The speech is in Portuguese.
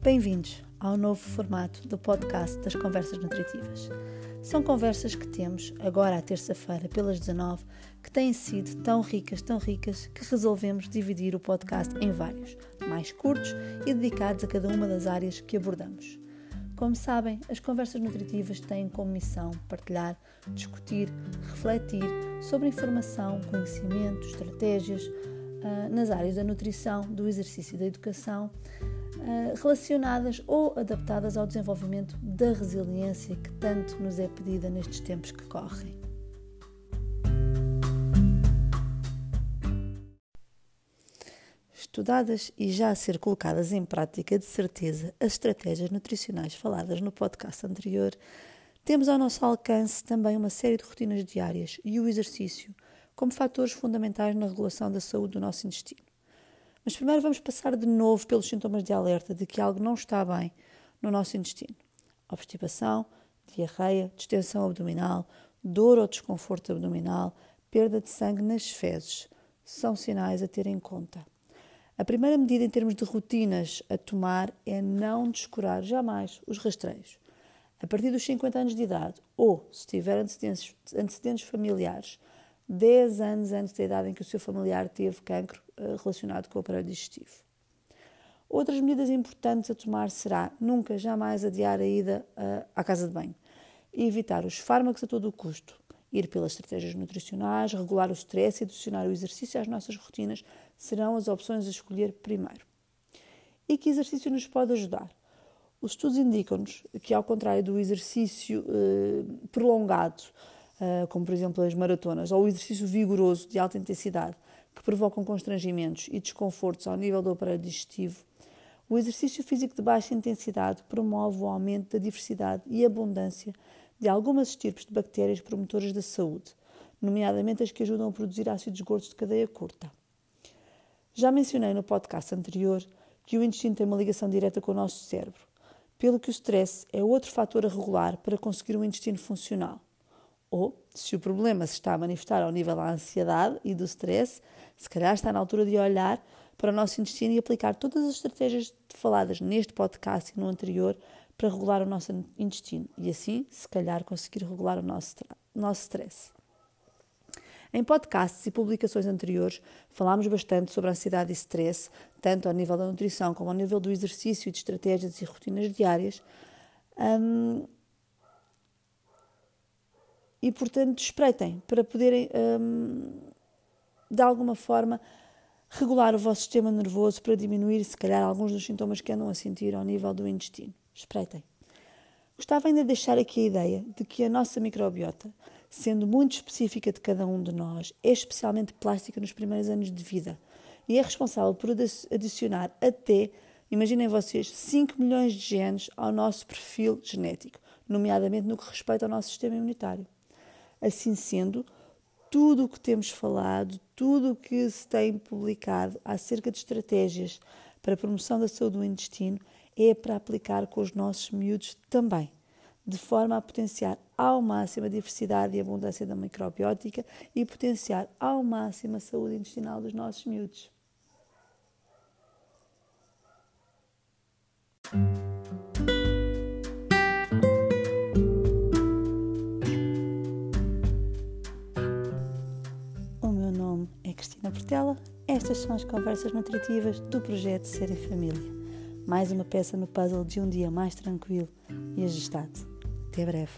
Bem-vindos ao novo formato do podcast das Conversas Nutritivas. São conversas que temos agora à terça-feira, pelas 19, que têm sido tão ricas, tão ricas, que resolvemos dividir o podcast em vários, mais curtos e dedicados a cada uma das áreas que abordamos. Como sabem, as conversas nutritivas têm como missão partilhar, discutir, refletir sobre informação, conhecimento, estratégias uh, nas áreas da nutrição, do exercício e da educação, relacionadas ou adaptadas ao desenvolvimento da resiliência que tanto nos é pedida nestes tempos que correm. estudadas e já a ser colocadas em prática, de certeza, as estratégias nutricionais faladas no podcast anterior, temos ao nosso alcance também uma série de rotinas diárias e o exercício como fatores fundamentais na regulação da saúde do nosso intestino. Mas primeiro vamos passar de novo pelos sintomas de alerta de que algo não está bem no nosso intestino: obstipação, diarreia, distensão abdominal, dor ou desconforto abdominal, perda de sangue nas fezes. São sinais a ter em conta. A primeira medida em termos de rotinas a tomar é não descurar jamais os rastreios. A partir dos 50 anos de idade, ou se tiver antecedentes, antecedentes familiares, 10 anos antes da idade em que o seu familiar teve cancro uh, relacionado com o aparelho digestivo. Outras medidas importantes a tomar será nunca, jamais adiar a ida uh, à casa de banho, evitar os fármacos a todo o custo, ir pelas estratégias nutricionais, regular o stress e adicionar o exercício às nossas rotinas serão as opções a escolher primeiro. E que exercício nos pode ajudar? Os estudos indicam-nos que, ao contrário do exercício eh, prolongado, eh, como por exemplo as maratonas, ou o exercício vigoroso de alta intensidade, que provocam constrangimentos e desconfortos ao nível do aparelho digestivo, o exercício físico de baixa intensidade promove o aumento da diversidade e abundância de algumas estirpes de bactérias promotoras da saúde, nomeadamente as que ajudam a produzir ácidos gordos de cadeia curta. Já mencionei no podcast anterior que o intestino tem uma ligação direta com o nosso cérebro, pelo que o stress é outro fator a regular para conseguir um intestino funcional. Ou, se o problema se está a manifestar ao nível da ansiedade e do stress, se calhar está na altura de olhar para o nosso intestino e aplicar todas as estratégias faladas neste podcast e no anterior para regular o nosso intestino e assim, se calhar, conseguir regular o nosso, nosso stress. Em podcasts e publicações anteriores, falámos bastante sobre ansiedade e stress, tanto ao nível da nutrição como ao nível do exercício e de estratégias e rotinas diárias. Um, e, portanto, espreitem para poderem, um, de alguma forma, regular o vosso sistema nervoso para diminuir, se calhar, alguns dos sintomas que andam a sentir ao nível do intestino. Espreitem. Gostava ainda de deixar aqui a ideia de que a nossa microbiota sendo muito específica de cada um de nós, é especialmente plástica nos primeiros anos de vida e é responsável por adicionar até, imaginem vocês, 5 milhões de genes ao nosso perfil genético, nomeadamente no que respeita ao nosso sistema imunitário. Assim sendo, tudo o que temos falado, tudo o que se tem publicado acerca de estratégias para a promoção da saúde do intestino é para aplicar com os nossos miúdos também de forma a potenciar ao máximo a diversidade e abundância da microbiótica e potenciar ao máximo a saúde intestinal dos nossos miúdos. nome é Cristina Portela. Estas são as conversas nutritivas do projeto Ser em Família. Mais uma peça no puzzle de um dia mais tranquilo e ajustado. Até breve.